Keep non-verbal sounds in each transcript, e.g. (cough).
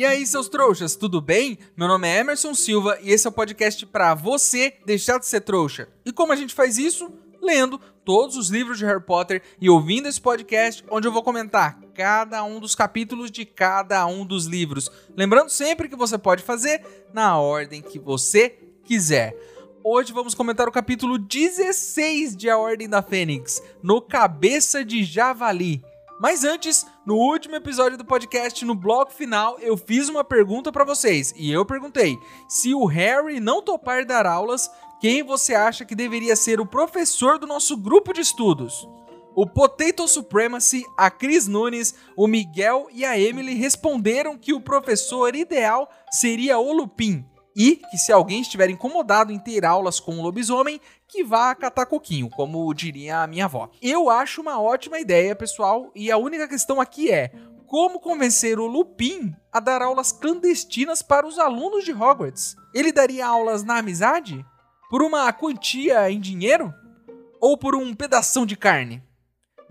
E aí, seus trouxas, tudo bem? Meu nome é Emerson Silva e esse é o podcast para você deixar de ser trouxa. E como a gente faz isso? Lendo todos os livros de Harry Potter e ouvindo esse podcast, onde eu vou comentar cada um dos capítulos de cada um dos livros. Lembrando sempre que você pode fazer na ordem que você quiser. Hoje vamos comentar o capítulo 16 de A Ordem da Fênix, no Cabeça de Javali. Mas antes, no último episódio do podcast, no bloco final, eu fiz uma pergunta para vocês. E eu perguntei: se o Harry não topar dar aulas, quem você acha que deveria ser o professor do nosso grupo de estudos? O Potato Supremacy, a Cris Nunes, o Miguel e a Emily responderam que o professor ideal seria o Lupin. E que se alguém estiver incomodado em ter aulas com um lobisomem, que vá catar coquinho, como diria a minha avó. Eu acho uma ótima ideia, pessoal, e a única questão aqui é como convencer o Lupin a dar aulas clandestinas para os alunos de Hogwarts. Ele daria aulas na amizade? Por uma quantia em dinheiro? Ou por um pedação de carne?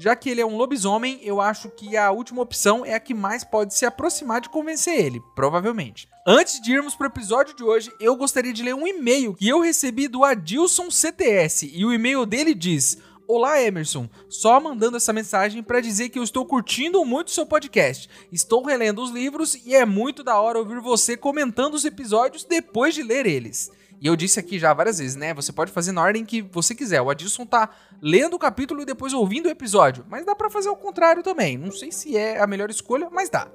Já que ele é um lobisomem, eu acho que a última opção é a que mais pode se aproximar de convencer ele, provavelmente. Antes de irmos para o episódio de hoje, eu gostaria de ler um e-mail que eu recebi do Adilson CTS e o e-mail dele diz: Olá Emerson, só mandando essa mensagem para dizer que eu estou curtindo muito seu podcast. Estou relendo os livros e é muito da hora ouvir você comentando os episódios depois de ler eles. E eu disse aqui já várias vezes, né? Você pode fazer na ordem que você quiser. O Adilson tá lendo o capítulo e depois ouvindo o episódio. Mas dá para fazer o contrário também. Não sei se é a melhor escolha, mas dá.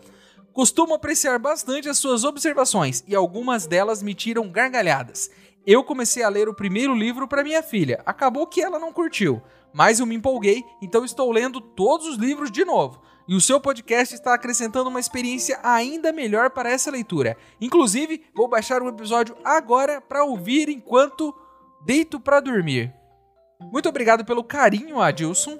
Costumo apreciar bastante as suas observações e algumas delas me tiram gargalhadas. Eu comecei a ler o primeiro livro para minha filha. Acabou que ela não curtiu, mas eu me empolguei, então estou lendo todos os livros de novo. E o seu podcast está acrescentando uma experiência ainda melhor para essa leitura. Inclusive, vou baixar um episódio agora para ouvir enquanto deito para dormir. Muito obrigado pelo carinho, Adilson.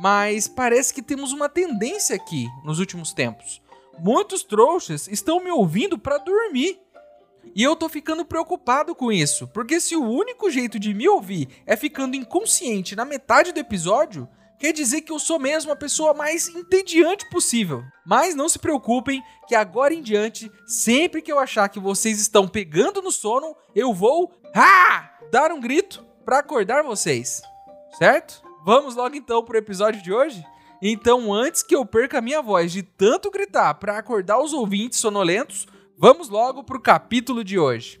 Mas parece que temos uma tendência aqui nos últimos tempos. Muitos trouxas estão me ouvindo para dormir. E eu tô ficando preocupado com isso, porque se o único jeito de me ouvir é ficando inconsciente na metade do episódio, quer dizer que eu sou mesmo a pessoa mais entediante possível. Mas não se preocupem, que agora em diante, sempre que eu achar que vocês estão pegando no sono, eu vou ah! dar um grito para acordar vocês. Certo? Vamos logo então pro episódio de hoje? Então, antes que eu perca a minha voz de tanto gritar para acordar os ouvintes sonolentos, vamos logo pro capítulo de hoje.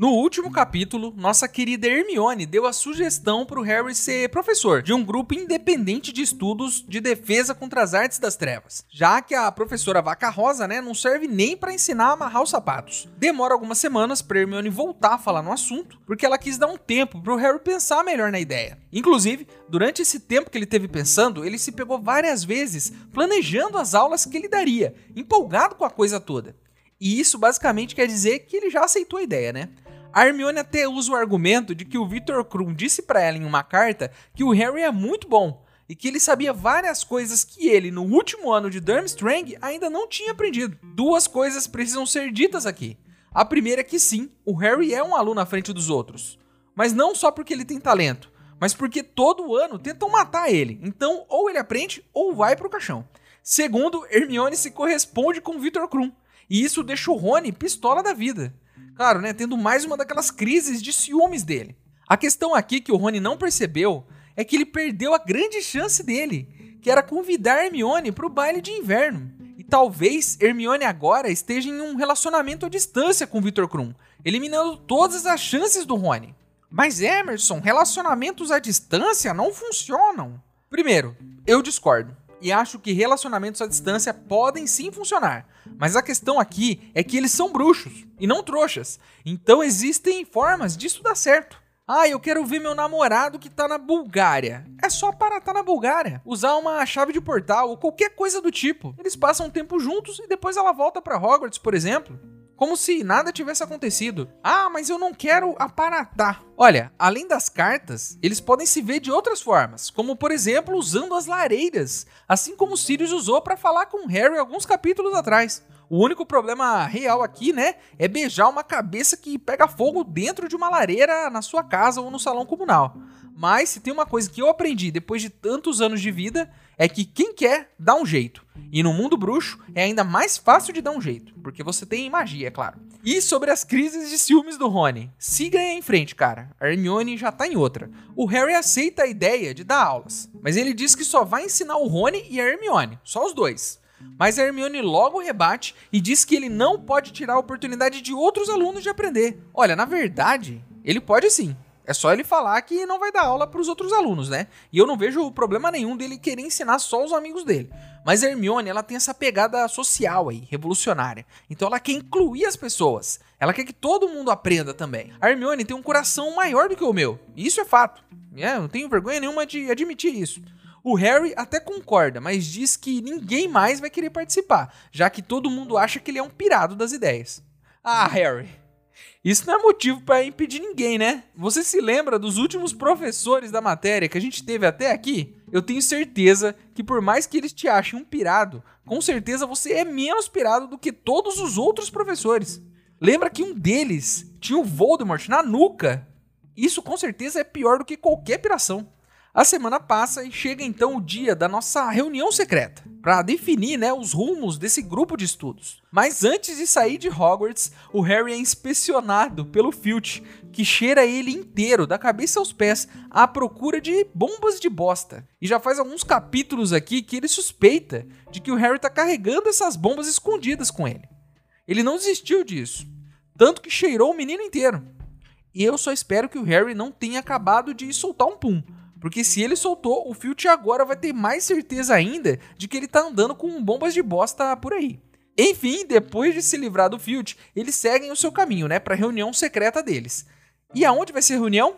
No último capítulo, nossa querida Hermione deu a sugestão para o Harry ser professor de um grupo independente de estudos de defesa contra as artes das trevas, já que a professora Vaca Rosa, né, não serve nem para ensinar a amarrar os sapatos. Demora algumas semanas para Hermione voltar a falar no assunto, porque ela quis dar um tempo para o Harry pensar melhor na ideia. Inclusive, durante esse tempo que ele teve pensando, ele se pegou várias vezes planejando as aulas que ele daria, empolgado com a coisa toda. E isso basicamente quer dizer que ele já aceitou a ideia, né? A Hermione até usa o argumento de que o Victor Krum disse para ela em uma carta que o Harry é muito bom e que ele sabia várias coisas que ele, no último ano de Durmstrang, ainda não tinha aprendido. Duas coisas precisam ser ditas aqui. A primeira é que sim, o Harry é um aluno à frente dos outros. Mas não só porque ele tem talento, mas porque todo ano tentam matar ele. Então, ou ele aprende ou vai pro caixão. Segundo, Hermione se corresponde com Victor Krum. E isso deixa o Rony pistola da vida. Claro, né? Tendo mais uma daquelas crises de ciúmes dele. A questão aqui que o Rony não percebeu é que ele perdeu a grande chance dele, que era convidar Hermione para o baile de inverno. E talvez Hermione agora esteja em um relacionamento à distância com Victor Krum, eliminando todas as chances do Rony. Mas Emerson, relacionamentos à distância não funcionam. Primeiro, eu discordo e acho que relacionamentos à distância podem sim funcionar. Mas a questão aqui é que eles são bruxos e não trouxas. Então existem formas disso dar certo. Ah, eu quero ver meu namorado que tá na Bulgária. É só para tá na Bulgária. Usar uma chave de portal ou qualquer coisa do tipo. Eles passam um tempo juntos e depois ela volta para Hogwarts, por exemplo como se nada tivesse acontecido. Ah, mas eu não quero aparatar. Olha, além das cartas, eles podem se ver de outras formas, como por exemplo usando as lareiras, assim como Sirius usou para falar com Harry alguns capítulos atrás. O único problema real aqui, né, é beijar uma cabeça que pega fogo dentro de uma lareira na sua casa ou no salão comunal. Mas se tem uma coisa que eu aprendi depois de tantos anos de vida, é que quem quer dá um jeito. E no mundo bruxo é ainda mais fácil de dar um jeito, porque você tem magia, é claro. E sobre as crises de ciúmes do Rony. Siga em frente, cara. A Hermione já tá em outra. O Harry aceita a ideia de dar aulas, mas ele diz que só vai ensinar o Rony e a Hermione, só os dois. Mas a Hermione logo rebate e diz que ele não pode tirar a oportunidade de outros alunos de aprender. Olha, na verdade, ele pode sim. É só ele falar que não vai dar aula para os outros alunos, né? E eu não vejo problema nenhum dele querer ensinar só os amigos dele. Mas Hermione, ela tem essa pegada social aí, revolucionária. Então ela quer incluir as pessoas. Ela quer que todo mundo aprenda também. A Hermione tem um coração maior do que o meu. Isso é fato. É, não tenho vergonha nenhuma de admitir isso. O Harry até concorda, mas diz que ninguém mais vai querer participar, já que todo mundo acha que ele é um pirado das ideias. Ah, Harry, isso não é motivo para impedir ninguém, né? Você se lembra dos últimos professores da matéria que a gente teve até aqui? Eu tenho certeza que por mais que eles te achem um pirado, com certeza você é menos pirado do que todos os outros professores. Lembra que um deles tinha o Voldemort na nuca? Isso com certeza é pior do que qualquer piração. A semana passa e chega então o dia da nossa reunião secreta para definir né, os rumos desse grupo de estudos. Mas antes de sair de Hogwarts, o Harry é inspecionado pelo Filch, que cheira ele inteiro, da cabeça aos pés, à procura de bombas de bosta. E já faz alguns capítulos aqui que ele suspeita de que o Harry está carregando essas bombas escondidas com ele. Ele não desistiu disso, tanto que cheirou o menino inteiro. E eu só espero que o Harry não tenha acabado de soltar um pum porque se ele soltou, o Filch agora vai ter mais certeza ainda de que ele tá andando com bombas de bosta por aí. Enfim, depois de se livrar do Filch, eles seguem o seu caminho, né, para reunião secreta deles. E aonde vai ser a reunião?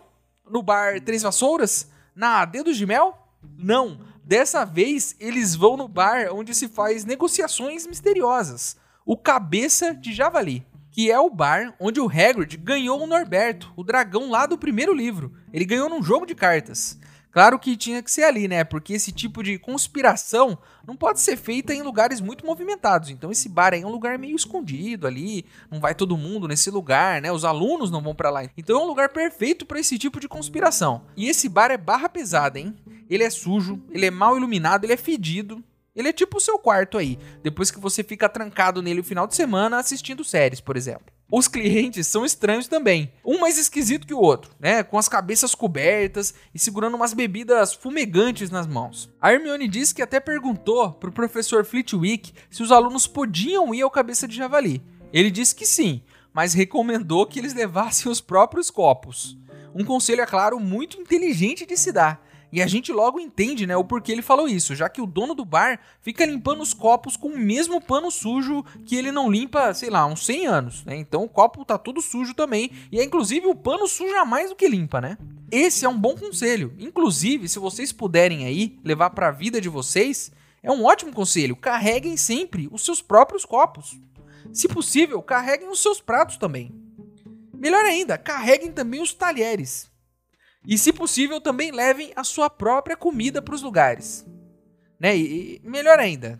No bar Três Vassouras? Na Dedos de Mel? Não. Dessa vez eles vão no bar onde se faz negociações misteriosas. O Cabeça de Javali, que é o bar onde o Hagrid ganhou o Norberto, o dragão lá do primeiro livro. Ele ganhou num jogo de cartas. Claro que tinha que ser ali, né? Porque esse tipo de conspiração não pode ser feita em lugares muito movimentados. Então esse bar aí é um lugar meio escondido ali, não vai todo mundo nesse lugar, né? Os alunos não vão para lá. Então é um lugar perfeito para esse tipo de conspiração. E esse bar é barra pesada, hein? Ele é sujo, ele é mal iluminado, ele é fedido. Ele é tipo o seu quarto aí, depois que você fica trancado nele o final de semana assistindo séries, por exemplo. Os clientes são estranhos também, um mais esquisito que o outro, né? Com as cabeças cobertas e segurando umas bebidas fumegantes nas mãos. A Hermione disse que até perguntou pro professor Flitwick se os alunos podiam ir ao cabeça de javali. Ele disse que sim, mas recomendou que eles levassem os próprios copos. Um conselho, é claro, muito inteligente de se dar e a gente logo entende, né, o porquê ele falou isso, já que o dono do bar fica limpando os copos com o mesmo pano sujo que ele não limpa, sei lá, uns 100 anos, né? Então o copo tá todo sujo também, e é inclusive o pano suja mais do que limpa, né? Esse é um bom conselho. Inclusive, se vocês puderem aí levar para a vida de vocês, é um ótimo conselho. Carreguem sempre os seus próprios copos. Se possível, carreguem os seus pratos também. Melhor ainda, carreguem também os talheres. E, se possível, também levem a sua própria comida para os lugares. Né? E, melhor ainda,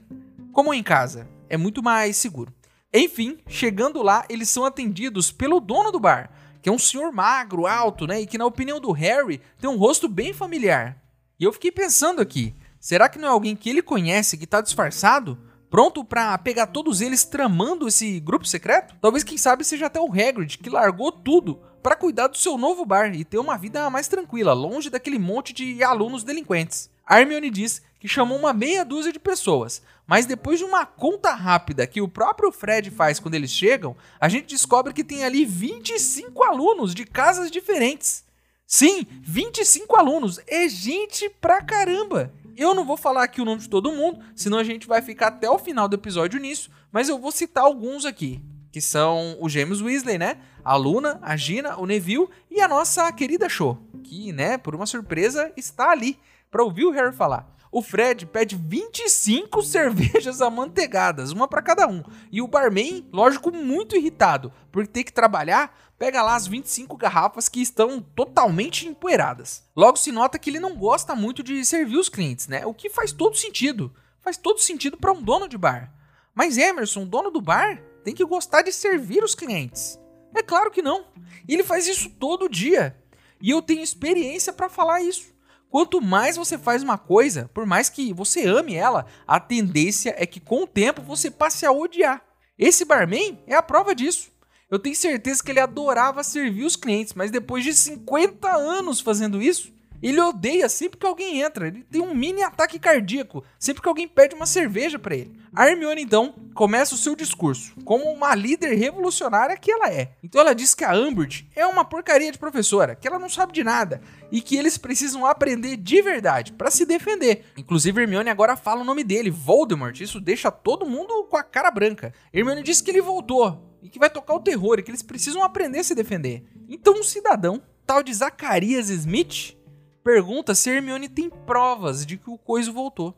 como em casa, é muito mais seguro. Enfim, chegando lá, eles são atendidos pelo dono do bar, que é um senhor magro, alto, né? E que, na opinião do Harry, tem um rosto bem familiar. E eu fiquei pensando aqui: será que não é alguém que ele conhece que está disfarçado? Pronto para pegar todos eles tramando esse grupo secreto? Talvez, quem sabe, seja até o Hagrid, que largou tudo para cuidar do seu novo bar e ter uma vida mais tranquila, longe daquele monte de alunos delinquentes. Hermione diz que chamou uma meia dúzia de pessoas, mas depois de uma conta rápida que o próprio Fred faz quando eles chegam, a gente descobre que tem ali 25 alunos de casas diferentes. Sim, 25 alunos. É gente pra caramba. Eu não vou falar aqui o nome de todo mundo, senão a gente vai ficar até o final do episódio nisso, mas eu vou citar alguns aqui, que são os gêmeos Weasley, né? A Luna, a Gina, o Neville e a nossa querida Cho, que, né, por uma surpresa, está ali para ouvir o Harry falar. O Fred pede 25 (laughs) cervejas amanteigadas, uma para cada um. E o barman, lógico, muito irritado, porque tem que trabalhar, pega lá as 25 garrafas que estão totalmente empoeiradas. Logo se nota que ele não gosta muito de servir os clientes, né? O que faz todo sentido. Faz todo sentido para um dono de bar. Mas Emerson, dono do bar, tem que gostar de servir os clientes. É claro que não. Ele faz isso todo dia. E eu tenho experiência para falar isso. Quanto mais você faz uma coisa, por mais que você ame ela, a tendência é que com o tempo você passe a odiar. Esse barman é a prova disso. Eu tenho certeza que ele adorava servir os clientes, mas depois de 50 anos fazendo isso, ele odeia sempre que alguém entra. Ele tem um mini ataque cardíaco sempre que alguém pede uma cerveja para ele. A Hermione, então, começa o seu discurso como uma líder revolucionária que ela é. Então ela diz que a Umbridge é uma porcaria de professora, que ela não sabe de nada e que eles precisam aprender de verdade para se defender. Inclusive, Hermione agora fala o nome dele, Voldemort. Isso deixa todo mundo com a cara branca. Hermione diz que ele voltou e que vai tocar o terror e que eles precisam aprender a se defender. Então, um cidadão, tal de Zacarias Smith, pergunta se Hermione tem provas de que o coiso voltou.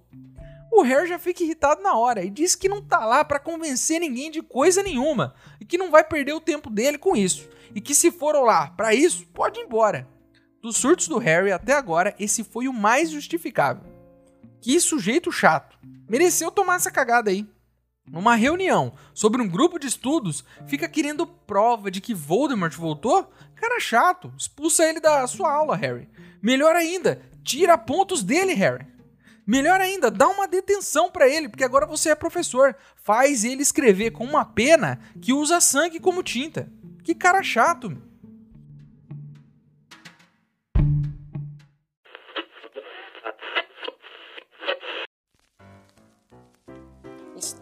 O Harry já fica irritado na hora e diz que não tá lá para convencer ninguém de coisa nenhuma e que não vai perder o tempo dele com isso e que se for lá para isso, pode ir embora. Dos surtos do Harry até agora, esse foi o mais justificável. Que sujeito chato. Mereceu tomar essa cagada aí. Numa reunião sobre um grupo de estudos, fica querendo prova de que Voldemort voltou? Cara chato, expulsa ele da sua aula, Harry. Melhor ainda, tira pontos dele, Harry. Melhor ainda, dá uma detenção para ele, porque agora você é professor. Faz ele escrever com uma pena que usa sangue como tinta. Que cara chato.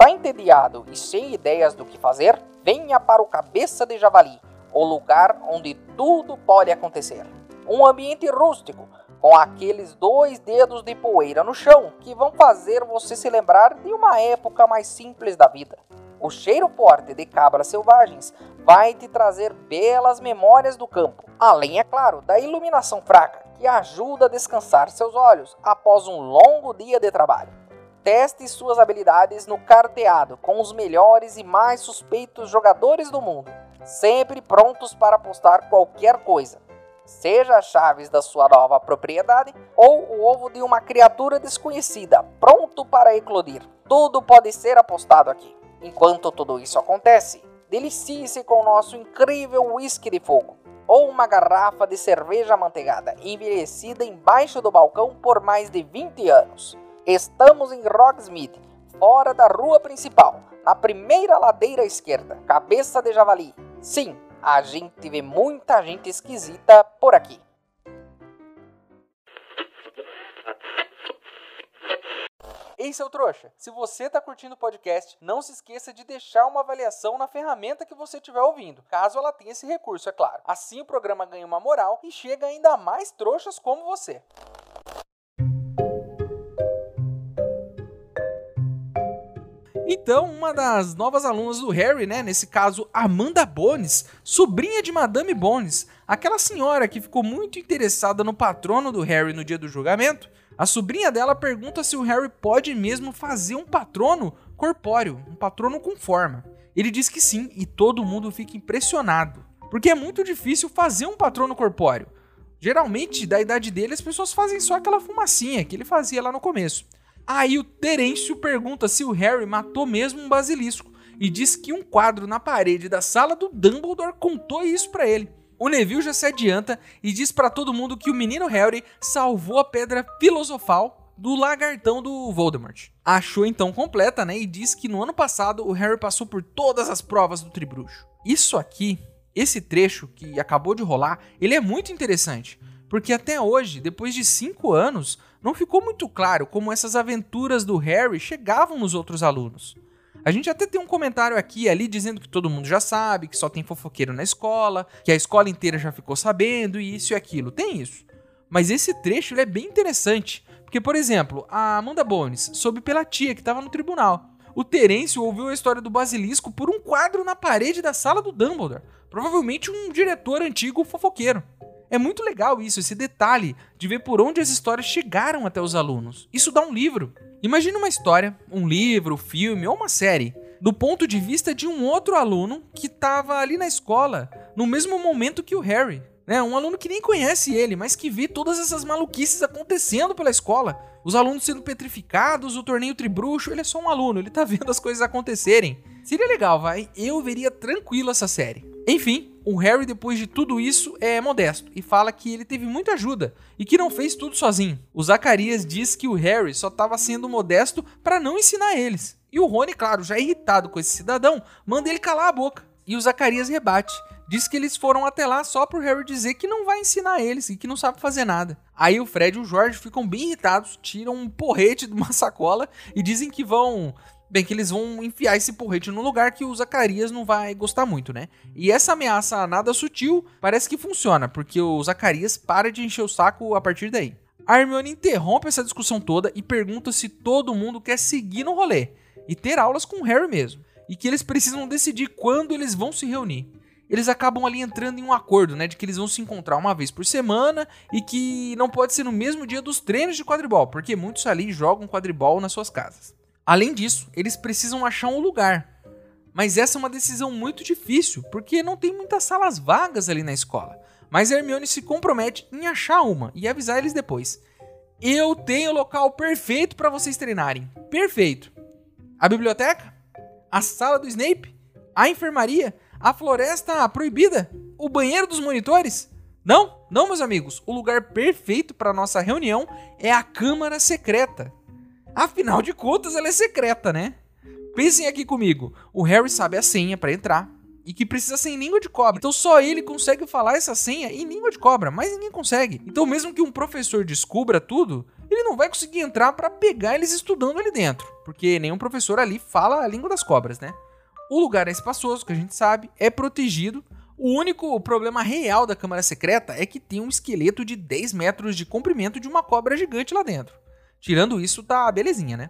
Está entediado e sem ideias do que fazer? Venha para o Cabeça de Javali, o lugar onde tudo pode acontecer um ambiente rústico, com aqueles dois dedos de poeira no chão que vão fazer você se lembrar de uma época mais simples da vida. O cheiro forte de cabras selvagens vai te trazer belas memórias do campo, além, é claro, da iluminação fraca que ajuda a descansar seus olhos após um longo dia de trabalho. Teste suas habilidades no carteado com os melhores e mais suspeitos jogadores do mundo, sempre prontos para apostar qualquer coisa seja as chaves da sua nova propriedade ou o ovo de uma criatura desconhecida, pronto para eclodir. Tudo pode ser apostado aqui. Enquanto tudo isso acontece, delicie-se com o nosso incrível whisky de fogo ou uma garrafa de cerveja amanteigada envelhecida embaixo do balcão por mais de 20 anos. Estamos em Rogsmith, fora da rua principal, na primeira ladeira esquerda, cabeça de javali. Sim, a gente vê muita gente esquisita por aqui. Ei, seu trouxa, se você está curtindo o podcast, não se esqueça de deixar uma avaliação na ferramenta que você estiver ouvindo, caso ela tenha esse recurso, é claro. Assim o programa ganha uma moral e chega ainda mais trouxas como você. Então, uma das novas alunas do Harry, né, nesse caso Amanda Bones, sobrinha de Madame Bones, aquela senhora que ficou muito interessada no patrono do Harry no dia do julgamento, a sobrinha dela pergunta se o Harry pode mesmo fazer um patrono corpóreo, um patrono com forma. Ele diz que sim e todo mundo fica impressionado, porque é muito difícil fazer um patrono corpóreo. Geralmente, da idade dele, as pessoas fazem só aquela fumacinha que ele fazia lá no começo. Aí o Terêncio pergunta se o Harry matou mesmo um basilisco e diz que um quadro na parede da sala do Dumbledore contou isso para ele. O Neville já se adianta e diz para todo mundo que o menino Harry salvou a pedra filosofal do lagartão do Voldemort. Achou então completa, né? E diz que no ano passado o Harry passou por todas as provas do Tribruxo. Isso aqui, esse trecho que acabou de rolar, ele é muito interessante, porque até hoje, depois de cinco anos, não ficou muito claro como essas aventuras do Harry chegavam nos outros alunos. A gente até tem um comentário aqui e ali dizendo que todo mundo já sabe, que só tem fofoqueiro na escola, que a escola inteira já ficou sabendo, e isso e aquilo. Tem isso. Mas esse trecho é bem interessante, porque, por exemplo, a Amanda Bones soube pela tia que estava no tribunal. O Terêncio ouviu a história do basilisco por um quadro na parede da sala do Dumbledore. Provavelmente um diretor antigo fofoqueiro. É muito legal isso, esse detalhe de ver por onde as histórias chegaram até os alunos. Isso dá um livro. Imagina uma história, um livro, um filme ou uma série, do ponto de vista de um outro aluno que estava ali na escola, no mesmo momento que o Harry. Né? Um aluno que nem conhece ele, mas que vê todas essas maluquices acontecendo pela escola. Os alunos sendo petrificados, o torneio tribruxo, ele é só um aluno, ele tá (laughs) vendo as coisas acontecerem. Seria legal, vai? Eu veria tranquilo essa série. Enfim, o Harry, depois de tudo isso, é modesto e fala que ele teve muita ajuda e que não fez tudo sozinho. O Zacarias diz que o Harry só estava sendo modesto para não ensinar eles. E o Rony, claro, já irritado com esse cidadão, manda ele calar a boca. E o Zacarias rebate. Diz que eles foram até lá só pro Harry dizer que não vai ensinar eles e que não sabe fazer nada. Aí o Fred e o George ficam bem irritados, tiram um porrete (laughs) de uma sacola e dizem que vão Bem, que eles vão enfiar esse porrete num lugar que o Zacarias não vai gostar muito, né? E essa ameaça nada sutil parece que funciona, porque o Zacarias para de encher o saco a partir daí. A Hermione interrompe essa discussão toda e pergunta se todo mundo quer seguir no rolê e ter aulas com o Harry mesmo, e que eles precisam decidir quando eles vão se reunir. Eles acabam ali entrando em um acordo, né, de que eles vão se encontrar uma vez por semana e que não pode ser no mesmo dia dos treinos de quadribol, porque muitos ali jogam quadribol nas suas casas. Além disso, eles precisam achar um lugar. Mas essa é uma decisão muito difícil, porque não tem muitas salas vagas ali na escola. Mas Hermione se compromete em achar uma e avisar eles depois. Eu tenho o local perfeito para vocês treinarem. Perfeito. A biblioteca? A sala do Snape? A enfermaria? A floresta proibida? O banheiro dos monitores? Não, não, meus amigos. O lugar perfeito para nossa reunião é a Câmara Secreta. Afinal de contas, ela é secreta, né? Pensem aqui comigo. O Harry sabe a senha para entrar e que precisa ser em língua de cobra. Então só ele consegue falar essa senha em língua de cobra, mas ninguém consegue. Então mesmo que um professor descubra tudo, ele não vai conseguir entrar para pegar eles estudando ali dentro, porque nenhum professor ali fala a língua das cobras, né? O lugar é espaçoso, que a gente sabe, é protegido. O único problema real da câmara secreta é que tem um esqueleto de 10 metros de comprimento de uma cobra gigante lá dentro. Tirando isso, tá belezinha, né?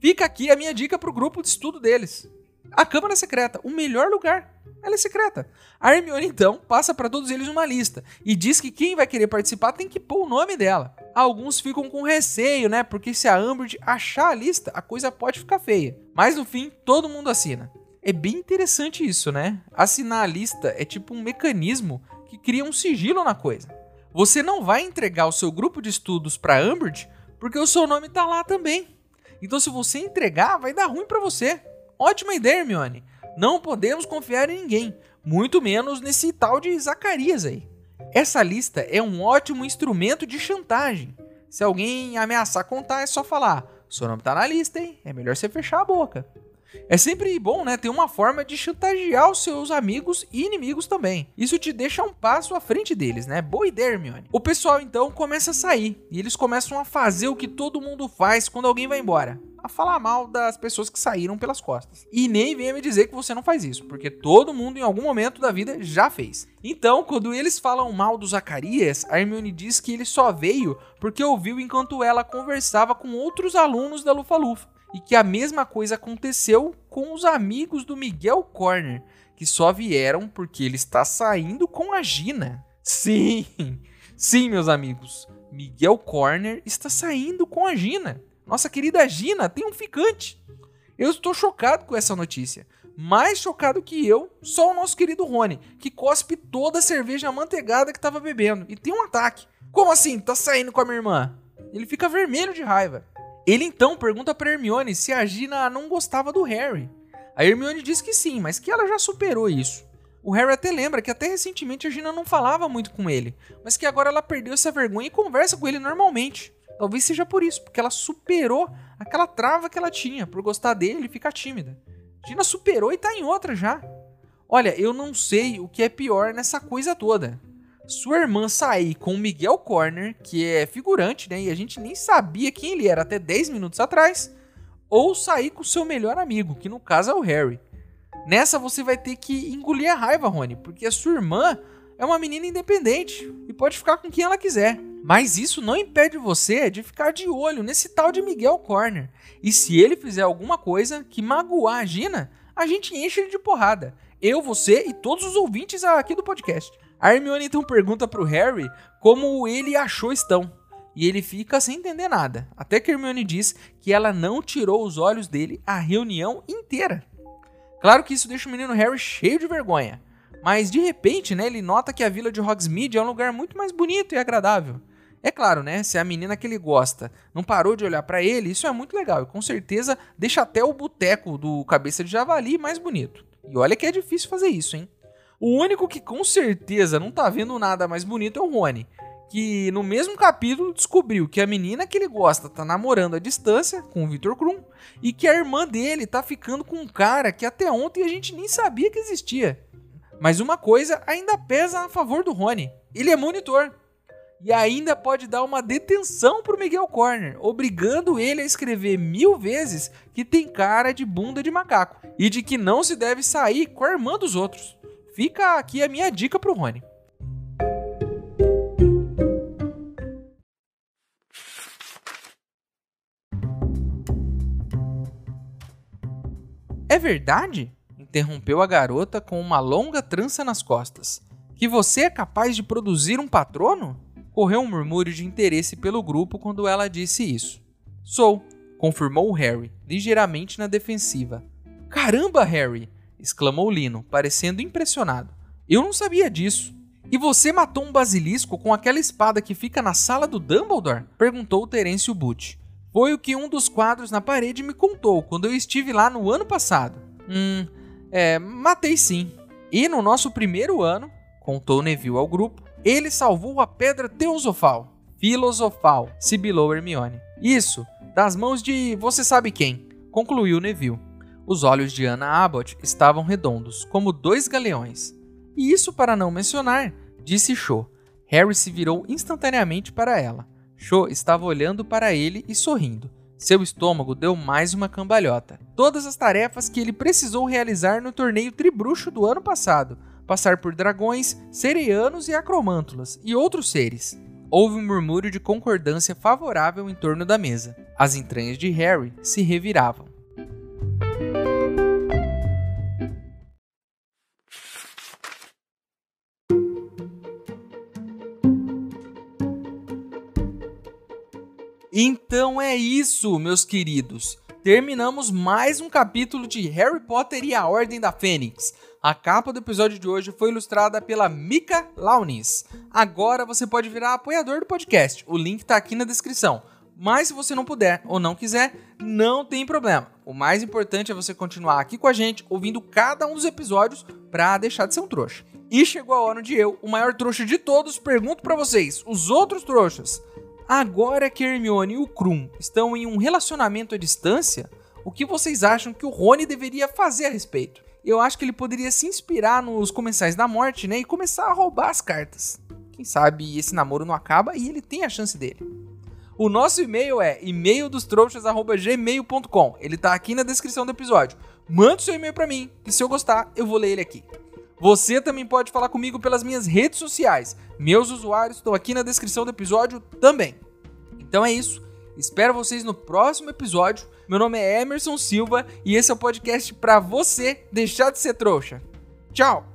Fica aqui a minha dica pro grupo de estudo deles. A Câmara Secreta, o melhor lugar. Ela é secreta. A Hermione, então, passa para todos eles uma lista e diz que quem vai querer participar tem que pôr o nome dela. Alguns ficam com receio, né? Porque se a Umbridge achar a lista, a coisa pode ficar feia. Mas no fim, todo mundo assina. É bem interessante isso, né? Assinar a lista é tipo um mecanismo que cria um sigilo na coisa. Você não vai entregar o seu grupo de estudos para Umbridge porque o seu nome tá lá também. Então se você entregar, vai dar ruim para você. Ótima ideia, Hermione. Não podemos confiar em ninguém, muito menos nesse tal de Zacarias aí. Essa lista é um ótimo instrumento de chantagem. Se alguém ameaçar contar, é só falar: seu nome tá na lista, hein? É melhor você fechar a boca. É sempre bom, né, ter uma forma de chantagear os seus amigos e inimigos também. Isso te deixa um passo à frente deles, né? Boa ideia, Hermione. O pessoal então começa a sair e eles começam a fazer o que todo mundo faz quando alguém vai embora. A falar mal das pessoas que saíram pelas costas. E nem venha me dizer que você não faz isso, porque todo mundo em algum momento da vida já fez. Então, quando eles falam mal do Zacarias, a Hermione diz que ele só veio porque ouviu enquanto ela conversava com outros alunos da Lufa-Lufa e que a mesma coisa aconteceu com os amigos do Miguel Corner, que só vieram porque ele está saindo com a Gina. Sim, sim, meus amigos, Miguel Corner está saindo com a Gina. Nossa querida Gina tem um ficante. Eu estou chocado com essa notícia. Mais chocado que eu, só o nosso querido Rony, que cospe toda a cerveja amanteigada que estava bebendo e tem um ataque. Como assim? Tá saindo com a minha irmã? Ele fica vermelho de raiva. Ele então pergunta para Hermione se a Gina não gostava do Harry. A Hermione diz que sim, mas que ela já superou isso. O Harry até lembra que até recentemente a Gina não falava muito com ele, mas que agora ela perdeu essa vergonha e conversa com ele normalmente. Talvez seja por isso, porque ela superou aquela trava que ela tinha por gostar dele e ficar tímida. Gina superou e tá em outra já. Olha, eu não sei o que é pior nessa coisa toda sua irmã sair com o Miguel Corner, que é figurante, né? E a gente nem sabia quem ele era até 10 minutos atrás. ou sair com seu melhor amigo, que no caso é o Harry. Nessa você vai ter que engolir a raiva, Rony, porque a sua irmã é uma menina independente e pode ficar com quem ela quiser. Mas isso não impede você de ficar de olho nesse tal de Miguel Corner. E se ele fizer alguma coisa que magoar a Gina, a gente enche ele de porrada. Eu, você e todos os ouvintes aqui do podcast. A Hermione então pergunta pro Harry como ele achou estão. E ele fica sem entender nada. Até que Hermione diz que ela não tirou os olhos dele a reunião inteira. Claro que isso deixa o menino Harry cheio de vergonha. Mas de repente, né, ele nota que a vila de Hogsmeade é um lugar muito mais bonito e agradável. É claro, né? Se a menina que ele gosta não parou de olhar para ele, isso é muito legal e com certeza deixa até o boteco do cabeça de javali mais bonito. E olha que é difícil fazer isso, hein? O único que com certeza não tá vendo nada mais bonito é o Rony, que no mesmo capítulo descobriu que a menina que ele gosta tá namorando à distância com o Victor Krum e que a irmã dele tá ficando com um cara que até ontem a gente nem sabia que existia. Mas uma coisa ainda pesa a favor do Rony. Ele é monitor e ainda pode dar uma detenção pro Miguel Corner, obrigando ele a escrever mil vezes que tem cara de bunda de macaco e de que não se deve sair com a irmã dos outros. Fica aqui a minha dica pro Rony. É verdade? interrompeu a garota com uma longa trança nas costas. Que você é capaz de produzir um patrono? Correu um murmúrio de interesse pelo grupo quando ela disse isso. Sou, confirmou Harry, ligeiramente na defensiva. Caramba, Harry! Exclamou Lino, parecendo impressionado. Eu não sabia disso. E você matou um basilisco com aquela espada que fica na sala do Dumbledore? perguntou Terêncio Butch. Foi o que um dos quadros na parede me contou quando eu estive lá no ano passado. Hum, é, matei sim. E no nosso primeiro ano, contou Neville ao grupo, ele salvou a pedra teosofal. Filosofal, sibilou Hermione. Isso, das mãos de você sabe quem, concluiu Neville. Os olhos de Anna Abbott estavam redondos, como dois galeões. E isso para não mencionar, disse Cho. Harry se virou instantaneamente para ela. Cho estava olhando para ele e sorrindo. Seu estômago deu mais uma cambalhota. Todas as tarefas que ele precisou realizar no torneio tribruxo do ano passado, passar por dragões, sereianos e acromântulas e outros seres. Houve um murmúrio de concordância favorável em torno da mesa. As entranhas de Harry se reviravam. Então é isso, meus queridos. Terminamos mais um capítulo de Harry Potter e a Ordem da Fênix. A capa do episódio de hoje foi ilustrada pela Mika Launis. Agora você pode virar apoiador do podcast. O link está aqui na descrição. Mas se você não puder ou não quiser, não tem problema. O mais importante é você continuar aqui com a gente, ouvindo cada um dos episódios para deixar de ser um trouxa. E chegou a hora de eu, o maior trouxa de todos, pergunto para vocês, os outros trouxas, agora que Hermione e o Krum estão em um relacionamento à distância, o que vocês acham que o Rony deveria fazer a respeito? eu acho que ele poderia se inspirar nos Comensais da Morte, né? E começar a roubar as cartas. Quem sabe esse namoro não acaba e ele tem a chance dele. O nosso e-mail é e-maildostrouxas.gmail.com. Ele tá aqui na descrição do episódio. Manda o seu e-mail para mim, que se eu gostar, eu vou ler ele aqui. Você também pode falar comigo pelas minhas redes sociais. Meus usuários estão aqui na descrição do episódio também. Então é isso. Espero vocês no próximo episódio. Meu nome é Emerson Silva e esse é o podcast para você deixar de ser trouxa. Tchau!